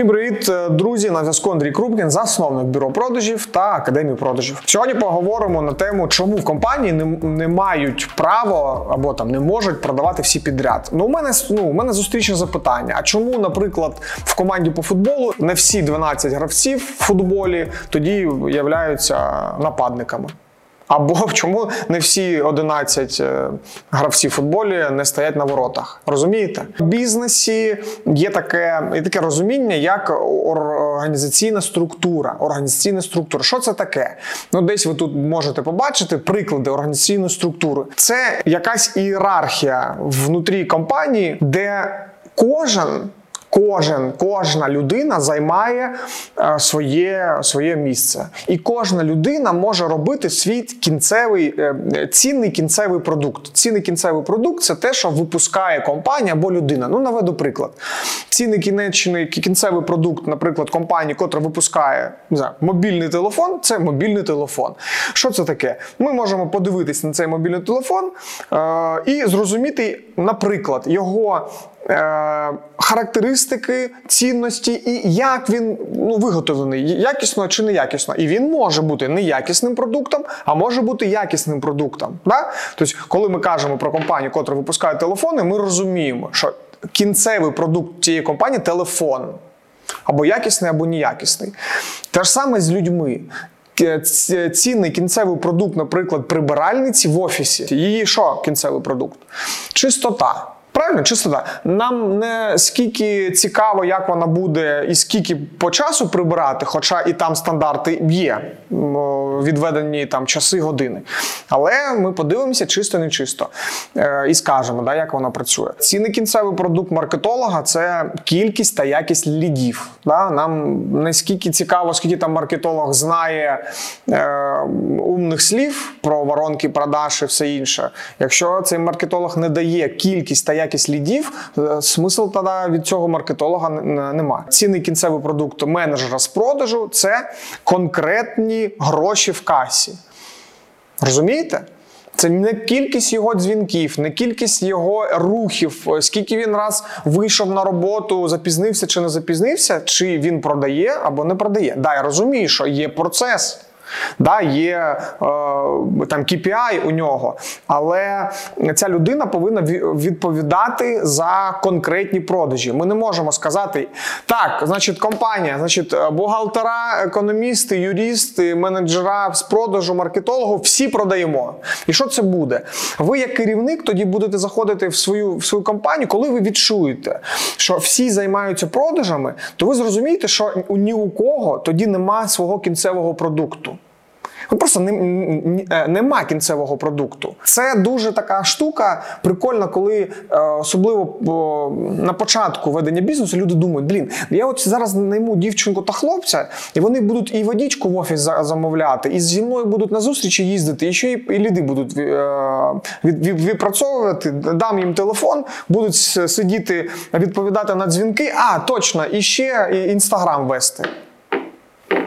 Всім е, друзі! На зв'язку Андрій Крупкін, засновник бюро продажів та академії продажів. Сьогодні поговоримо на тему, чому в компанії не, не мають право або там не можуть продавати всі підряд. Ну, у мене ну, у мене зустрічне запитання. А чому, наприклад, в команді по футболу не всі 12 гравців в футболі тоді являються нападниками? Або чому не всі 11 е, гравців футболі не стоять на воротах? Розумієте? В бізнесі є таке, є таке розуміння, як організаційна структура. Організаційна структура. Що це таке? Ну, десь ви тут можете побачити приклади організаційної структури. Це якась ієрархія внутрі компанії, де кожен. Кожен, кожна людина займає е, своє своє місце, і кожна людина може робити свій кінцевий е, цінний кінцевий продукт. Цінний кінцевий продукт це те, що випускає компанія або людина. Ну наведу приклад. Цінний кінечний кінцевий продукт, наприклад, компанії, котра випускає не знаю, мобільний телефон, це мобільний телефон. Що це таке? Ми можемо подивитись на цей мобільний телефон е, і зрозуміти, наприклад, його. Е, характеристики, цінності і як він ну, виготовлений, якісно чи неякісно. І він може бути неякісним продуктом, а може бути якісним продуктом. Да? Тобто, коли ми кажемо про компанію, яка випускає телефони, ми розуміємо, що кінцевий продукт цієї компанії телефон. Або якісний, або неякісний. Те ж саме з людьми. Цінний кінцевий продукт, наприклад, прибиральниці в офісі. Її що кінцевий продукт? Чистота. Правильно, чистота. Нам не скільки цікаво, як вона буде, і скільки по часу прибирати, хоча і там стандарти є відведені там часи години. Але ми подивимося чисто не чисто е, і скажемо, да, як вона працює. Цінний кінцевий продукт маркетолога це кількість та якість лідів. Да? Нам не скільки цікаво, скільки там маркетолог знає е, умних слів про воронки продаж і все інше. Якщо цей маркетолог не дає кількість та якість лідів, е, смисл тоді від цього маркетолога немає. Цінний кінцевий продукт менеджера з продажу це конкретні гроші в касі. Розумієте? Це не кількість його дзвінків, не кількість його рухів, скільки він раз вийшов на роботу, запізнився чи не запізнився, чи він продає або не продає. Да, я розумію, що є процес. Да, Є е, там KPI у нього, але ця людина повинна відповідати за конкретні продажі. Ми не можемо сказати, так, значить, компанія, значить, бухгалтера, економісти, юристи, менеджера з продажу, маркетологу, всі продаємо. І що це буде? Ви, як керівник, тоді будете заходити в свою в свою компанію, коли ви відчуєте, що всі займаються продажами, то ви зрозумієте, що ні у кого тоді нема свого кінцевого продукту. Ну просто не, е, нема кінцевого продукту. Це дуже така штука, прикольна, коли е, особливо на початку ведення бізнесу люди думають, блін, я от зараз найму дівчинку та хлопця, і вони будуть і водічку в офіс замовляти, і зі мною будуть на зустрічі їздити, і ще і ліди будуть е, відпрацьовувати, дам їм телефон, будуть сидіти, відповідати на дзвінки. А, точно, і ще інстаграм вести.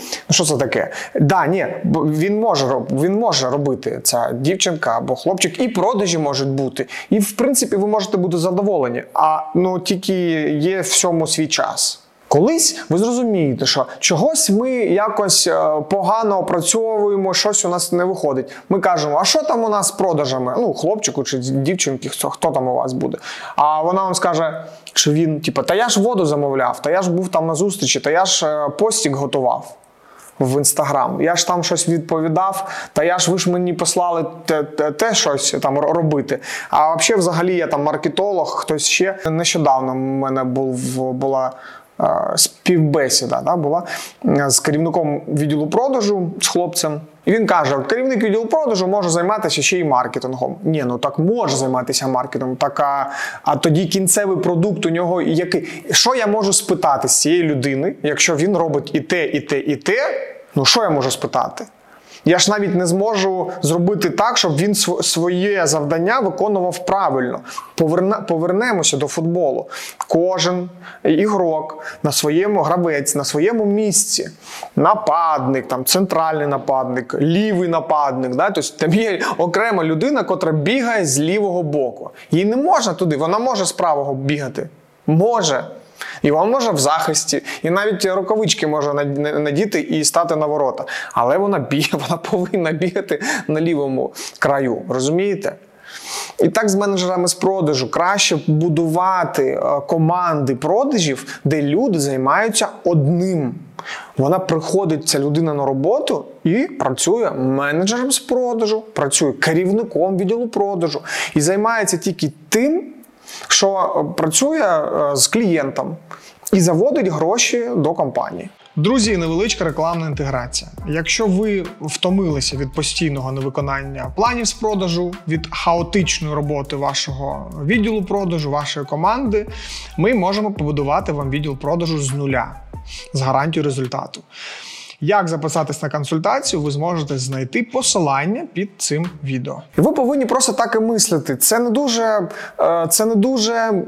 Ну, що це таке? Да, ні, він може він може робити ця дівчинка або хлопчик, і продажі можуть бути. І в принципі ви можете бути задоволені. А ну тільки є в цьому свій час. Колись ви зрозумієте, що чогось ми якось е, погано опрацьовуємо, щось у нас не виходить. Ми кажемо, а що там у нас з продажами? Ну, хлопчику чи дівчинки, хто, хто там у вас буде? А вона вам скаже, що він, типу, та я ж воду замовляв, та я ж був там на зустрічі, та я ж е, постік готував в інстаграм. Я ж там щось відповідав, та я ж ви ж мені послали те, те, те щось там робити. А взагалі, взагалі, я там маркетолог, хтось ще нещодавно в мене був була. Співбесіда да, була з керівником відділу продажу з хлопцем. І він каже: керівник відділу продажу може займатися ще й маркетингом. Ні, ну так може займатися маркетингом. Так, а, а тоді кінцевий продукт у нього який. Що я можу спитати з цієї людини, якщо він робить і те, і те, і те, ну що я можу спитати? Я ж навіть не зможу зробити так, щоб він своє завдання виконував правильно. Поверне, повернемося до футболу. Кожен ігрок на своєму гравець, на своєму місці, нападник, там центральний нападник, лівий нападник. Да? Тобто там є окрема людина, котра бігає з лівого боку. Їй не можна туди, вона може з правого бігати. Може. І він може в захисті, і навіть рукавички може надіти і стати на ворота. Але вона бігає, вона повинна бігати на лівому краю. Розумієте? І так з менеджерами з продажу краще будувати е, команди продажів, де люди займаються одним. Вона приходить, ця людина на роботу і працює менеджером з продажу, працює керівником відділу продажу і займається тільки тим, що працює е, з клієнтом і заводить гроші до компанії. Друзі, невеличка рекламна інтеграція. Якщо ви втомилися від постійного невиконання планів з продажу, від хаотичної роботи вашого відділу продажу, вашої команди, ми можемо побудувати вам відділ продажу з нуля з гарантією результату. Як записатись на консультацію, ви зможете знайти посилання під цим відео. І ви повинні просто так і мислити. Це не дуже, е, це не дуже е,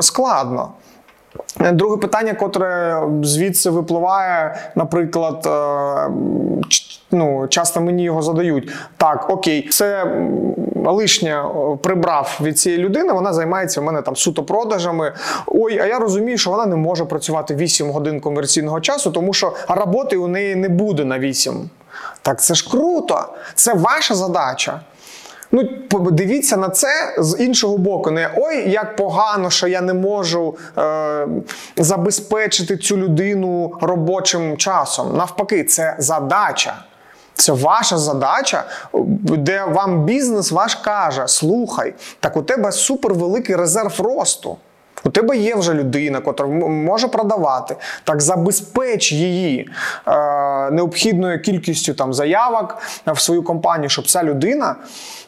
складно. Друге питання, котре звідси випливає, наприклад, е, ну, часто мені його задають. Так, окей, це лишнє прибрав від цієї людини, вона займається в мене там суто продажами. Ой, а я розумію, що вона не може працювати 8 годин комерційного часу, тому що роботи у неї не буде на 8. Так це ж круто, це ваша задача. Ну, дивіться на це з іншого боку. Не ой, як погано, що я не можу е, забезпечити цю людину робочим часом. Навпаки, це задача. Це ваша задача, де вам бізнес ваш каже: слухай, так у тебе супервеликий резерв росту. У тебе є вже людина, яка може продавати, так забезпеч її е, необхідною кількістю там заявок в свою компанію, щоб ця людина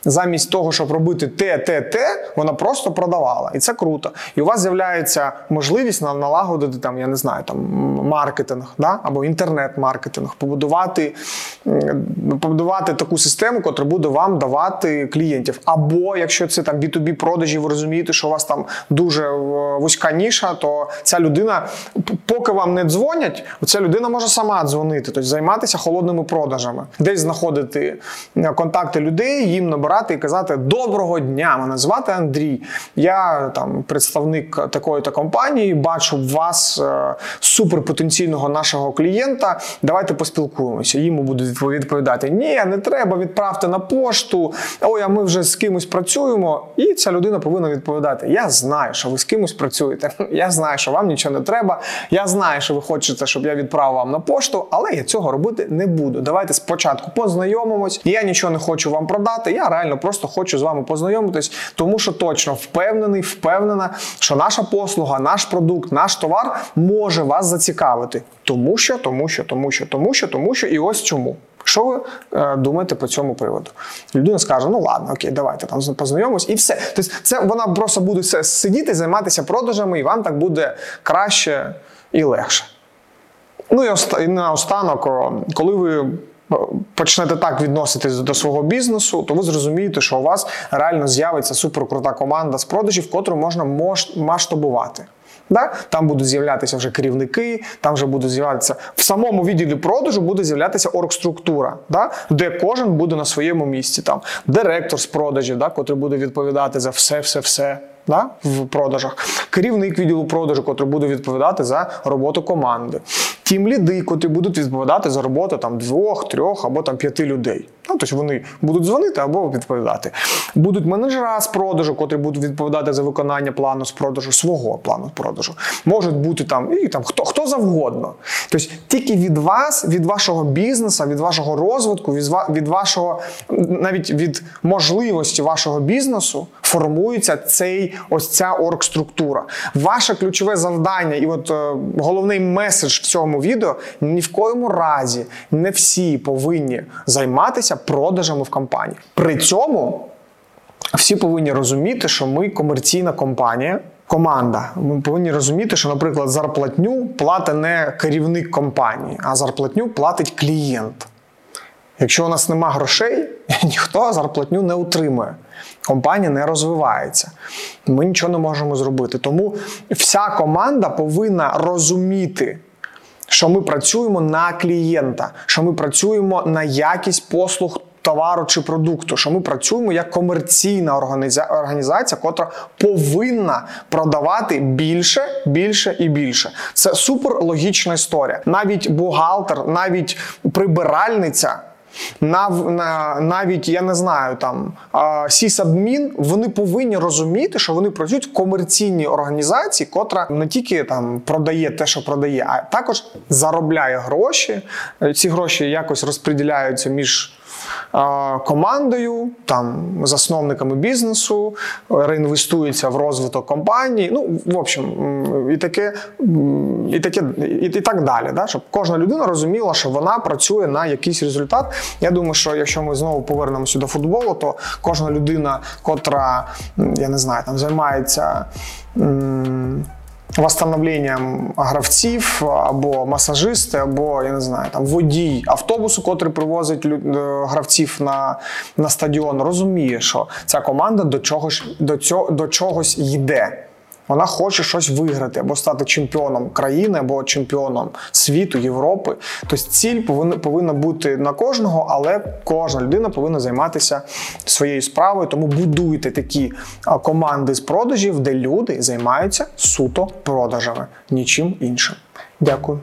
замість того, щоб робити те, те, те, вона просто продавала. І це круто. І у вас з'являється можливість налагодити там, я не знаю, там маркетинг да? або інтернет-маркетинг, побудувати побудувати таку систему, яка буде вам давати клієнтів. Або якщо це там B2B продажі, ви розумієте, що у вас там дуже вузька ніша, то ця людина, поки вам не дзвонять, ця людина може сама дзвонити, тобто займатися холодними продажами, десь знаходити контакти людей, їм набирати і казати Доброго дня! Мене звати Андрій. Я там представник такої-то компанії, бачу в вас е, суперпотенційного нашого клієнта. Давайте поспілкуємося. Йому будуть відповідати: Ні, не треба, відправте на пошту. Ой, а ми вже з кимось працюємо. І ця людина повинна відповідати: Я знаю, що ви з кимось працюєте. Я знаю, що вам нічого не треба. Я знаю, що ви хочете, щоб я відправив вам на пошту, але я цього робити не буду. Давайте спочатку познайомимось. Я нічого не хочу вам продати. Я реально просто хочу з вами познайомитись, тому що точно впевнений, впевнена, що наша послуга, наш продукт, наш товар може вас зацікавити. Тому що, тому що, тому що, тому що, тому що, і ось чому. Що ви е, думаєте по цьому приводу? Людина скаже: ну ладно, окей, давайте там познайомимось, і все. Тобто, це вона просто буде сидіти, займатися продажами, і вам так буде краще і легше. Ну і наостанок, коли ви почнете так відноситись до свого бізнесу, то ви зрозумієте, що у вас реально з'явиться суперкрута команда з продажів, котру можна масштабувати. Да? Там будуть з'являтися вже керівники, там вже будуть з'являтися в самому відділі продажу буде з'являтися оргструктура, да? де кожен буде на своєму місці. Там Директор з продажів, да? котрий буде відповідати за все-все-все да? в продажах, керівник відділу продажу, котрий буде відповідати за роботу команди тім ліди, котрі будуть відповідати за роботу там двох, трьох або там п'яти людей. Ну, тобто вони будуть дзвонити або відповідати. Будуть менеджера з продажу, котрі будуть відповідати за виконання плану з продажу, свого плану з продажу. Можуть бути там і там хто хто завгодно. Тобто тільки від вас, від вашого бізнесу, від вашого розвитку, від від вашого навіть від можливості вашого бізнесу формується цей ось ця оргструктура. Ваше ключове завдання, і от е, головний меседж в цьому відео ні в коєму разі не всі повинні займатися продажами в компанії. При цьому всі повинні розуміти, що ми комерційна компанія. Команда, ми повинні розуміти, що, наприклад, зарплатню платить не керівник компанії, а зарплатню платить клієнт. Якщо у нас нема грошей, ніхто зарплатню не утримує. Компанія не розвивається. Ми нічого не можемо зробити. Тому вся команда повинна розуміти що ми працюємо на клієнта, що ми працюємо на якість послуг товару чи продукту, що ми працюємо як комерційна організа- організація, котра повинна продавати більше, більше і більше. Це супер логічна історія. Навіть бухгалтер, навіть прибиральниця. Нав, на, навіть я не знаю там сісадмін, вони повинні розуміти, що вони працюють в комерційній організації, котра не тільки там продає те, що продає, а також заробляє гроші. Ці гроші якось розподіляються між командою, там засновниками бізнесу, реінвестується в розвиток компанії. Ну, в общем, і таке, і таке, і, і так далі. Да? Щоб кожна людина розуміла, що вона працює на якийсь результат. Я думаю, що якщо ми знову повернемося до футболу, то кожна людина, котра я не знаю, там займається. Восстановленням гравців або масажисти, або я не знаю, там водій автобусу, котрий привозить е, гравців на, на стадіон, розуміє, що ця команда до чогось до цього до чогось йде. Вона хоче щось виграти або стати чемпіоном країни, або чемпіоном світу, Європи. Тобто ціль повинна, бути на кожного, але кожна людина повинна займатися своєю справою. Тому будуйте такі команди з продажів, де люди займаються суто продажами, нічим іншим. Дякую.